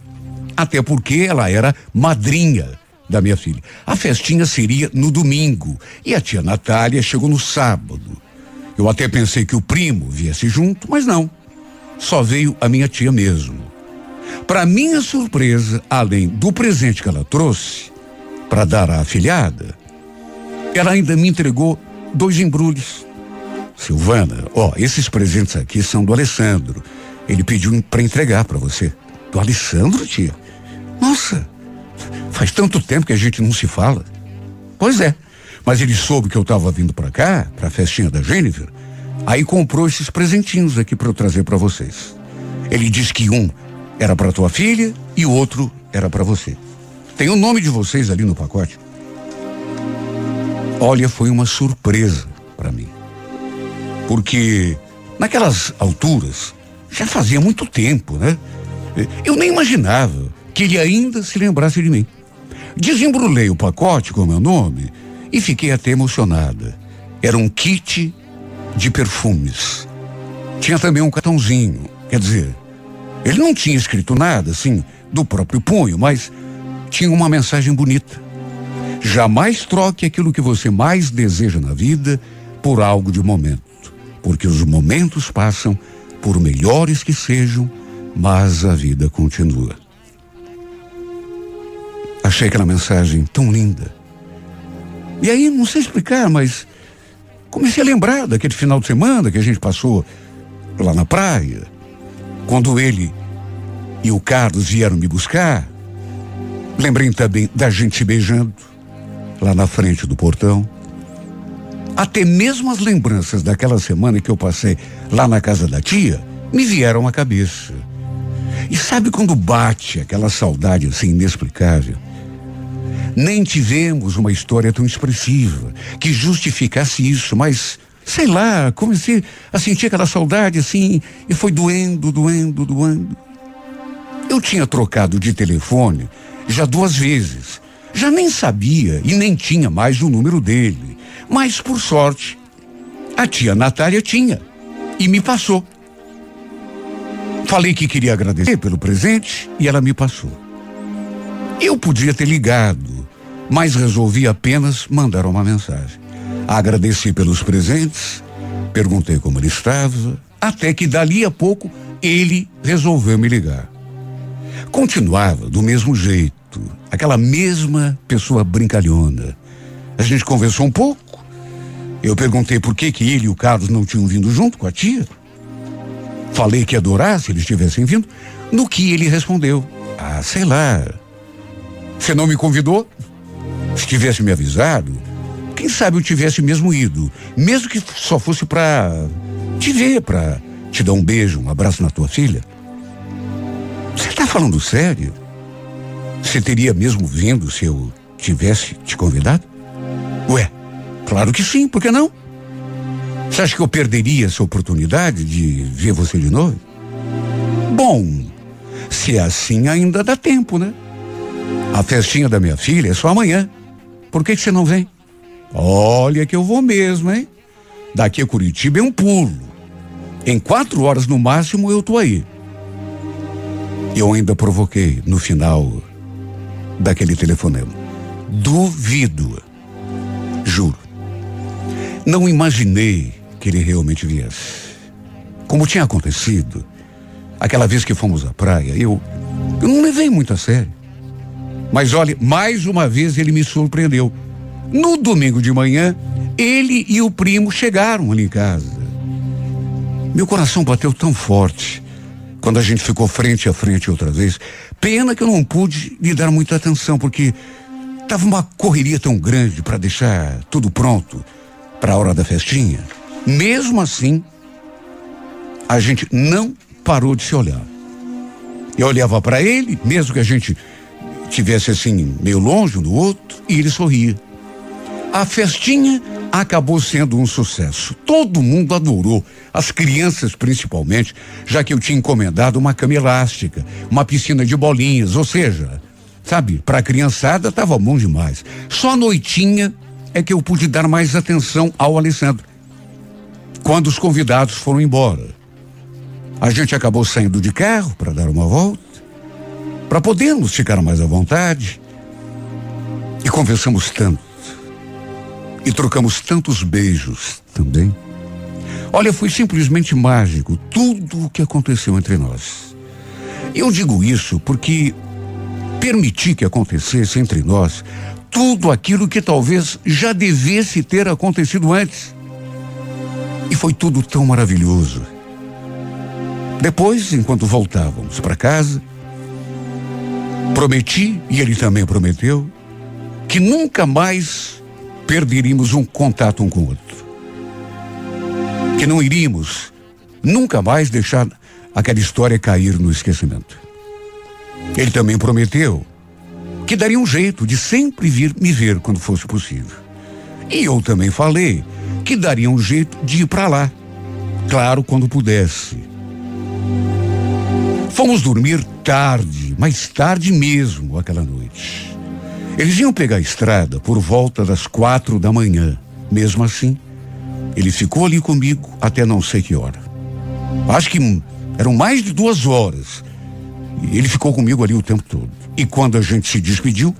S3: Até porque ela era madrinha da minha filha. A festinha seria no domingo e a tia Natália chegou no sábado. Eu até pensei que o primo viesse junto, mas não. Só veio a minha tia mesmo. Para minha surpresa, além do presente que ela trouxe para dar à afilhada, ela ainda me entregou dois embrulhos. Silvana, ó, esses presentes aqui são do Alessandro. Ele pediu para entregar para você. Do Alessandro, tia? Nossa, faz tanto tempo que a gente não se fala. Pois é, mas ele soube que eu estava vindo para cá, para a festinha da Jennifer, aí comprou esses presentinhos aqui para eu trazer para vocês. Ele disse que um era para tua filha e o outro era para você. Tem o nome de vocês ali no pacote. Olha, foi uma surpresa para mim. Porque naquelas alturas já fazia muito tempo, né? Eu nem imaginava que ele ainda se lembrasse de mim. Desembrulhei o pacote com meu nome e fiquei até emocionada. Era um kit de perfumes. Tinha também um cartãozinho, quer dizer, ele não tinha escrito nada, assim, do próprio punho, mas tinha uma mensagem bonita. Jamais troque aquilo que você mais deseja na vida por algo de momento, porque os momentos passam, por melhores que sejam, mas a vida continua. Achei aquela mensagem tão linda. E aí, não sei explicar, mas comecei a lembrar daquele final de semana que a gente passou lá na praia, quando ele e o Carlos vieram me buscar. Lembrei também da gente se beijando lá na frente do portão. Até mesmo as lembranças daquela semana que eu passei lá na casa da tia me vieram à cabeça. E sabe quando bate aquela saudade assim inexplicável? Nem tivemos uma história tão expressiva que justificasse isso, mas sei lá, comecei a sentir aquela saudade assim e foi doendo, doendo, doendo. Eu tinha trocado de telefone já duas vezes. Já nem sabia e nem tinha mais o número dele. Mas, por sorte, a tia Natália tinha e me passou. Falei que queria agradecer pelo presente e ela me passou. Eu podia ter ligado, mas resolvi apenas mandar uma mensagem. Agradeci pelos presentes, perguntei como ele estava, até que dali a pouco ele resolveu me ligar. Continuava do mesmo jeito, aquela mesma pessoa brincalhona. A gente conversou um pouco. Eu perguntei por que que ele e o Carlos não tinham vindo junto com a tia. Falei que adorar se eles tivessem vindo. No que ele respondeu: Ah, sei lá. Você não me convidou? Se tivesse me avisado, quem sabe eu tivesse mesmo ido, mesmo que só fosse para te ver, para te dar um beijo, um abraço na tua filha. Você está falando sério? Você teria mesmo vindo se eu tivesse te convidado? Ué, claro que sim, por que não? Você acha que eu perderia essa oportunidade de ver você de novo? Bom, se é assim ainda dá tempo, né? A festinha da minha filha é só amanhã. Por que, que você não vem? Olha que eu vou mesmo, hein? Daqui a Curitiba é um pulo. Em quatro horas no máximo eu tô aí. Eu ainda provoquei no final daquele telefonema. Duvido. Juro. Não imaginei que ele realmente viesse. Como tinha acontecido, aquela vez que fomos à praia, eu, eu não levei muito a sério. Mas olha, mais uma vez ele me surpreendeu. No domingo de manhã, ele e o primo chegaram ali em casa. Meu coração bateu tão forte quando a gente ficou frente a frente outra vez. Pena que eu não pude lhe dar muita atenção, porque estava uma correria tão grande para deixar tudo pronto para a hora da festinha. Mesmo assim, a gente não parou de se olhar. Eu olhava para ele, mesmo que a gente tivesse assim meio longe um do outro, e ele sorria. A festinha acabou sendo um sucesso. Todo mundo adorou, as crianças principalmente, já que eu tinha encomendado uma cama elástica, uma piscina de bolinhas, ou seja, sabe, para a criançada estava bom demais. Só a noitinha é que eu pude dar mais atenção ao Alessandro. Quando os convidados foram embora, a gente acabou saindo de carro para dar uma volta, para podermos ficar mais à vontade. conversamos tanto. E trocamos tantos beijos também. Olha, foi simplesmente mágico tudo o que aconteceu entre nós. Eu digo isso porque permiti que acontecesse entre nós tudo aquilo que talvez já devesse ter acontecido antes. E foi tudo tão maravilhoso. Depois, enquanto voltávamos para casa, prometi, e ele também prometeu, que nunca mais perderíamos um contato um com o outro. Que não iríamos nunca mais deixar aquela história cair no esquecimento. Ele também prometeu que daria um jeito de sempre vir me ver quando fosse possível. E eu também falei que daria um jeito de ir para lá. Claro, quando pudesse. Fomos dormir tarde, mais tarde mesmo aquela noite. Eles iam pegar a estrada por volta das quatro da manhã. Mesmo assim, ele ficou ali comigo até não sei que hora. Acho que eram mais de duas horas. E ele ficou comigo ali o tempo todo. E quando a gente se despediu,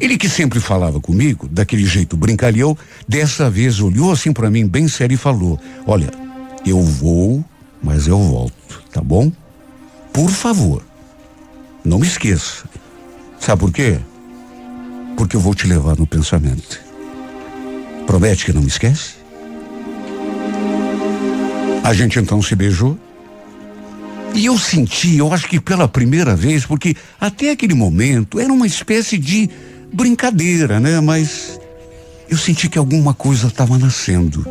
S3: ele que sempre falava comigo, daquele jeito brincalhão, dessa vez olhou assim para mim bem sério e falou: Olha, eu vou, mas eu volto, tá bom? Por favor, não me esqueça. Sabe por quê? porque eu vou te levar no pensamento. Promete que não me esquece? A gente então se beijou. E eu senti, eu acho que pela primeira vez, porque até aquele momento era uma espécie de brincadeira, né? Mas eu senti que alguma coisa estava nascendo.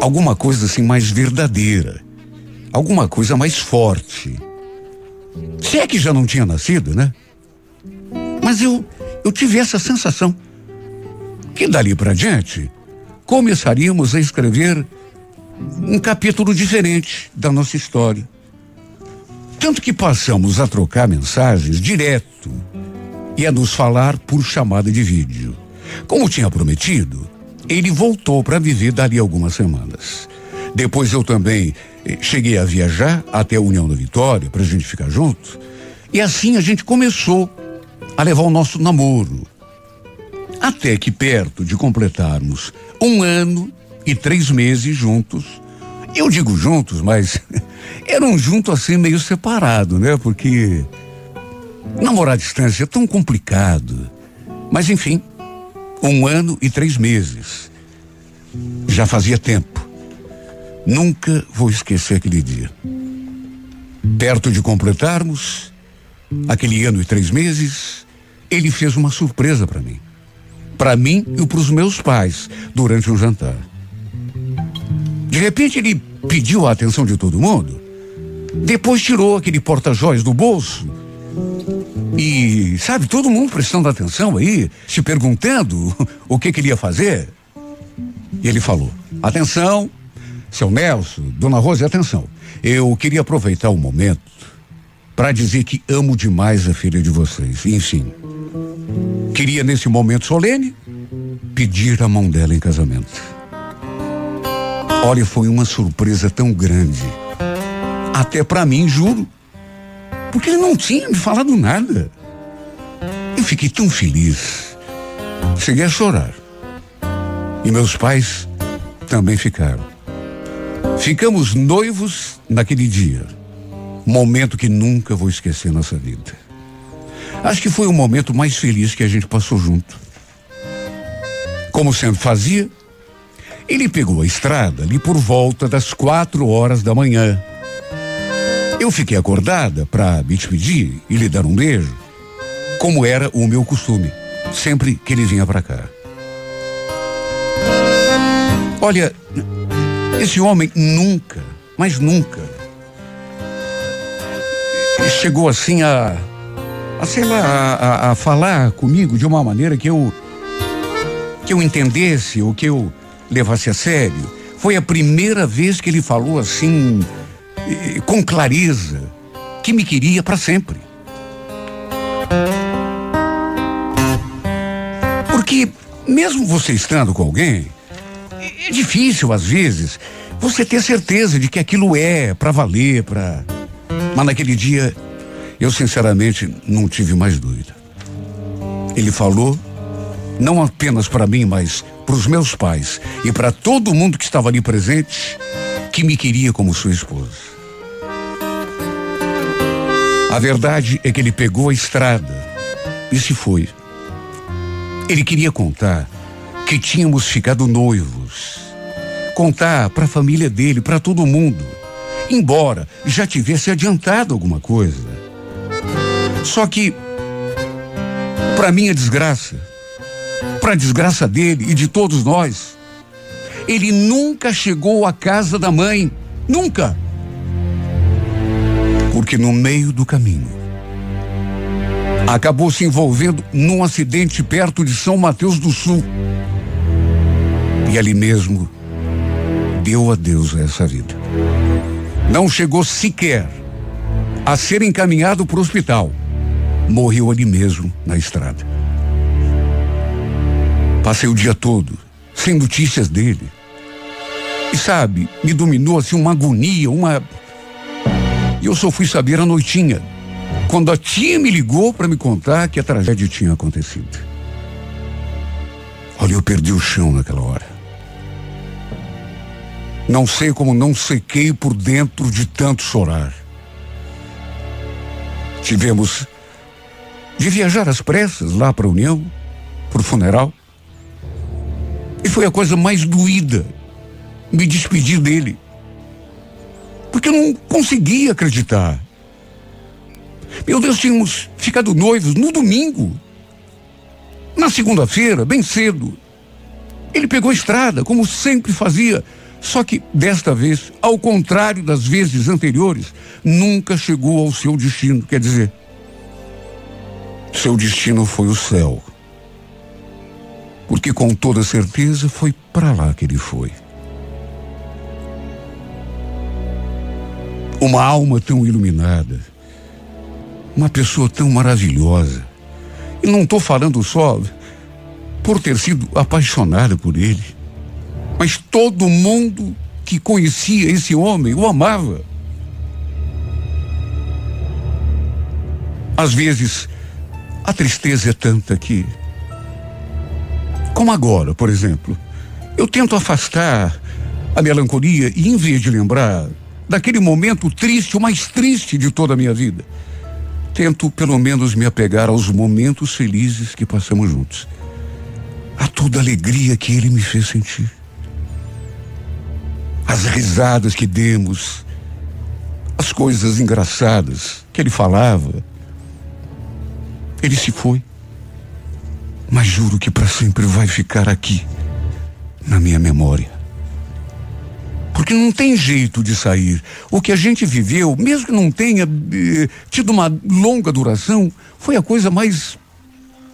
S3: Alguma coisa assim mais verdadeira. Alguma coisa mais forte. Se é que já não tinha nascido, né? Mas eu eu tive essa sensação que dali para diante começaríamos a escrever um capítulo diferente da nossa história. Tanto que passamos a trocar mensagens direto e a nos falar por chamada de vídeo. Como tinha prometido, ele voltou para viver dali algumas semanas. Depois eu também cheguei a viajar até a União da Vitória para a gente ficar junto. E assim a gente começou a levar o nosso namoro. Até que perto de completarmos um ano e três meses juntos, eu digo juntos, mas eram juntos assim meio separado, né? Porque namorar à distância é tão complicado. Mas enfim, um ano e três meses. Já fazia tempo. Nunca vou esquecer aquele dia. Perto de completarmos aquele ano e três meses, ele fez uma surpresa para mim. Para mim e para os meus pais, durante um jantar. De repente ele pediu a atenção de todo mundo, depois tirou aquele porta-joias do bolso e, sabe, todo mundo prestando atenção aí, se perguntando o que queria fazer. E ele falou: Atenção, seu Nelson, dona Rose, atenção. Eu queria aproveitar o momento para dizer que amo demais a filha de vocês. Enfim, queria nesse momento solene pedir a mão dela em casamento. Olha, foi uma surpresa tão grande. Até para mim, juro. Porque ele não tinha me falado nada. Eu fiquei tão feliz. Cheguei a chorar. E meus pais também ficaram. Ficamos noivos naquele dia. Momento que nunca vou esquecer nossa vida. Acho que foi o momento mais feliz que a gente passou junto. Como sempre fazia, ele pegou a estrada ali por volta das quatro horas da manhã. Eu fiquei acordada para me despedir e lhe dar um beijo, como era o meu costume, sempre que ele vinha para cá. Olha, esse homem nunca, mas nunca, chegou assim a, a sei lá, a, a, falar comigo de uma maneira que eu que eu entendesse ou que eu levasse a sério. Foi a primeira vez que ele falou assim com clareza que me queria para sempre. Porque mesmo você estando com alguém, é difícil às vezes você ter certeza de que aquilo é para valer, para mas naquele dia, eu sinceramente não tive mais dúvida. Ele falou não apenas para mim, mas para os meus pais e para todo mundo que estava ali presente, que me queria como sua esposa. A verdade é que ele pegou a estrada e se foi. Ele queria contar que tínhamos ficado noivos. Contar para a família dele, para todo mundo. Embora já tivesse adiantado alguma coisa. Só que, para minha desgraça, para a desgraça dele e de todos nós, ele nunca chegou à casa da mãe. Nunca. Porque no meio do caminho, acabou se envolvendo num acidente perto de São Mateus do Sul. E ali mesmo deu a essa vida. Não chegou sequer a ser encaminhado para o hospital. Morreu ali mesmo na estrada. Passei o dia todo sem notícias dele. E sabe, me dominou assim uma agonia, uma. E eu só fui saber à noitinha, quando a tia me ligou para me contar que a tragédia tinha acontecido. Olha, eu perdi o chão naquela hora. Não sei como não sequei por dentro de tanto chorar. Tivemos de viajar às pressas lá para a União, para o funeral. E foi a coisa mais doída me despedir dele. Porque eu não conseguia acreditar. Meu Deus, tínhamos ficado noivos no domingo. Na segunda-feira, bem cedo. Ele pegou a estrada, como sempre fazia. Só que desta vez, ao contrário das vezes anteriores, nunca chegou ao seu destino. Quer dizer, seu destino foi o céu. Porque com toda certeza foi para lá que ele foi. Uma alma tão iluminada, uma pessoa tão maravilhosa. E não estou falando só por ter sido apaixonada por ele, mas todo mundo que conhecia esse homem o amava. Às vezes, a tristeza é tanta que, como agora, por exemplo, eu tento afastar a melancolia e, em vez de lembrar daquele momento triste, o mais triste de toda a minha vida, tento pelo menos me apegar aos momentos felizes que passamos juntos. A toda alegria que ele me fez sentir. As risadas que demos, as coisas engraçadas que ele falava. Ele se foi. Mas juro que para sempre vai ficar aqui, na minha memória. Porque não tem jeito de sair. O que a gente viveu, mesmo que não tenha eh, tido uma longa duração, foi a coisa mais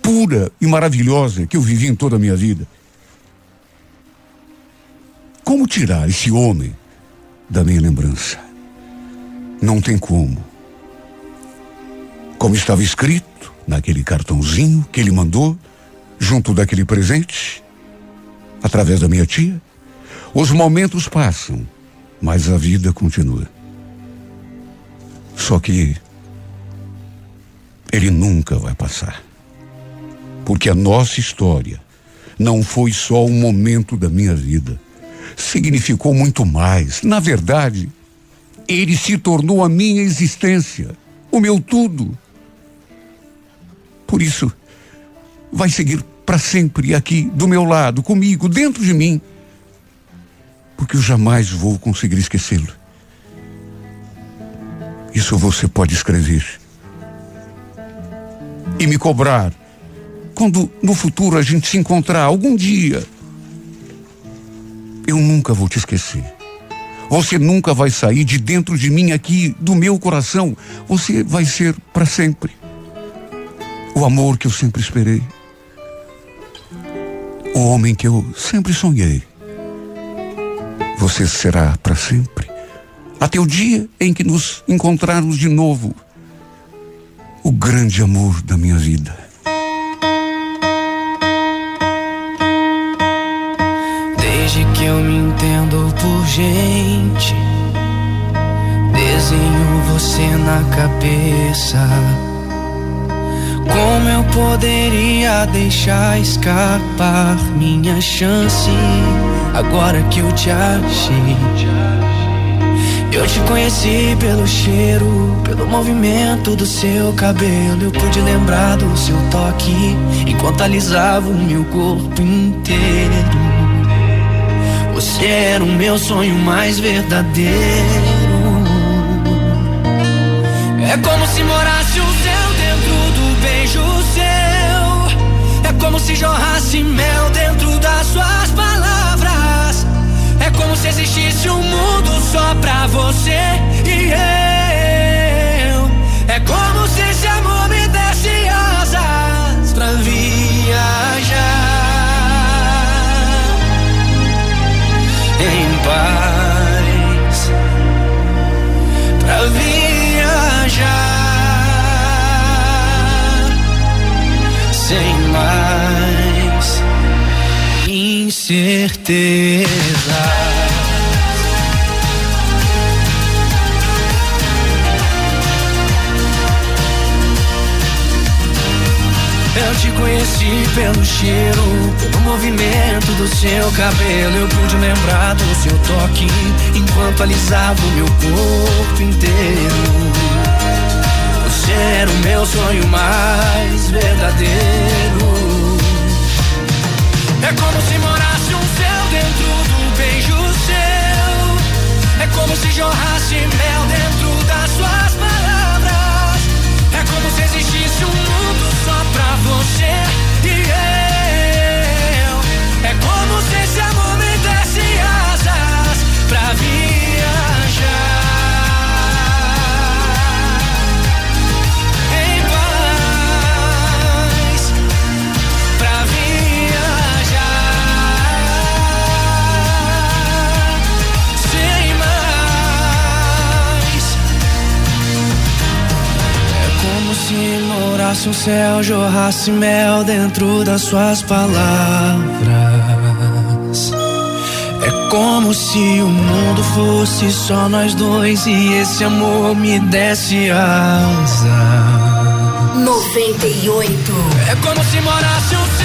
S3: pura e maravilhosa que eu vivi em toda a minha vida. Como tirar esse homem da minha lembrança? Não tem como. Como estava escrito naquele cartãozinho que ele mandou, junto daquele presente, através da minha tia, os momentos passam, mas a vida continua. Só que ele nunca vai passar. Porque a nossa história não foi só um momento da minha vida. Significou muito mais. Na verdade, ele se tornou a minha existência, o meu tudo. Por isso, vai seguir para sempre aqui, do meu lado, comigo, dentro de mim porque eu jamais vou conseguir esquecê-lo. Isso você pode escrever. E me cobrar. Quando no futuro a gente se encontrar algum dia. Eu nunca vou te esquecer. Você nunca vai sair de dentro de mim aqui, do meu coração. Você vai ser para sempre. O amor que eu sempre esperei. O homem que eu sempre sonhei você será para sempre. Até o dia em que nos encontrarmos de novo. O grande amor da minha vida.
S4: Desde que eu me entendo por gente, desenho você na cabeça.
S5: Como eu poderia deixar escapar minha chance agora que eu te achei? Eu te conheci pelo cheiro, pelo movimento do seu cabelo. Eu pude lembrar do seu toque enquanto alisava o meu corpo inteiro. Você era o meu sonho mais verdadeiro. É como se morasse o céu dentro do beijo seu. É como se jorrasse mel dentro das suas palavras. É como se existisse um mundo só pra você e eu. Sem mais incerteza. Eu te conheci pelo cheiro, pelo movimento do seu cabelo. Eu pude lembrar do seu toque enquanto alisava o meu corpo inteiro. Era o meu sonho mais verdadeiro. É como se morasse um céu dentro do beijo seu. É como se jorrasse mel dentro das suas palavras. É como se existisse um mundo só pra você morasse um céu, jorrasse mel dentro das suas palavras. É como se o mundo fosse só nós dois e esse amor me desse asa.
S6: 98.
S5: É como se morasse um céu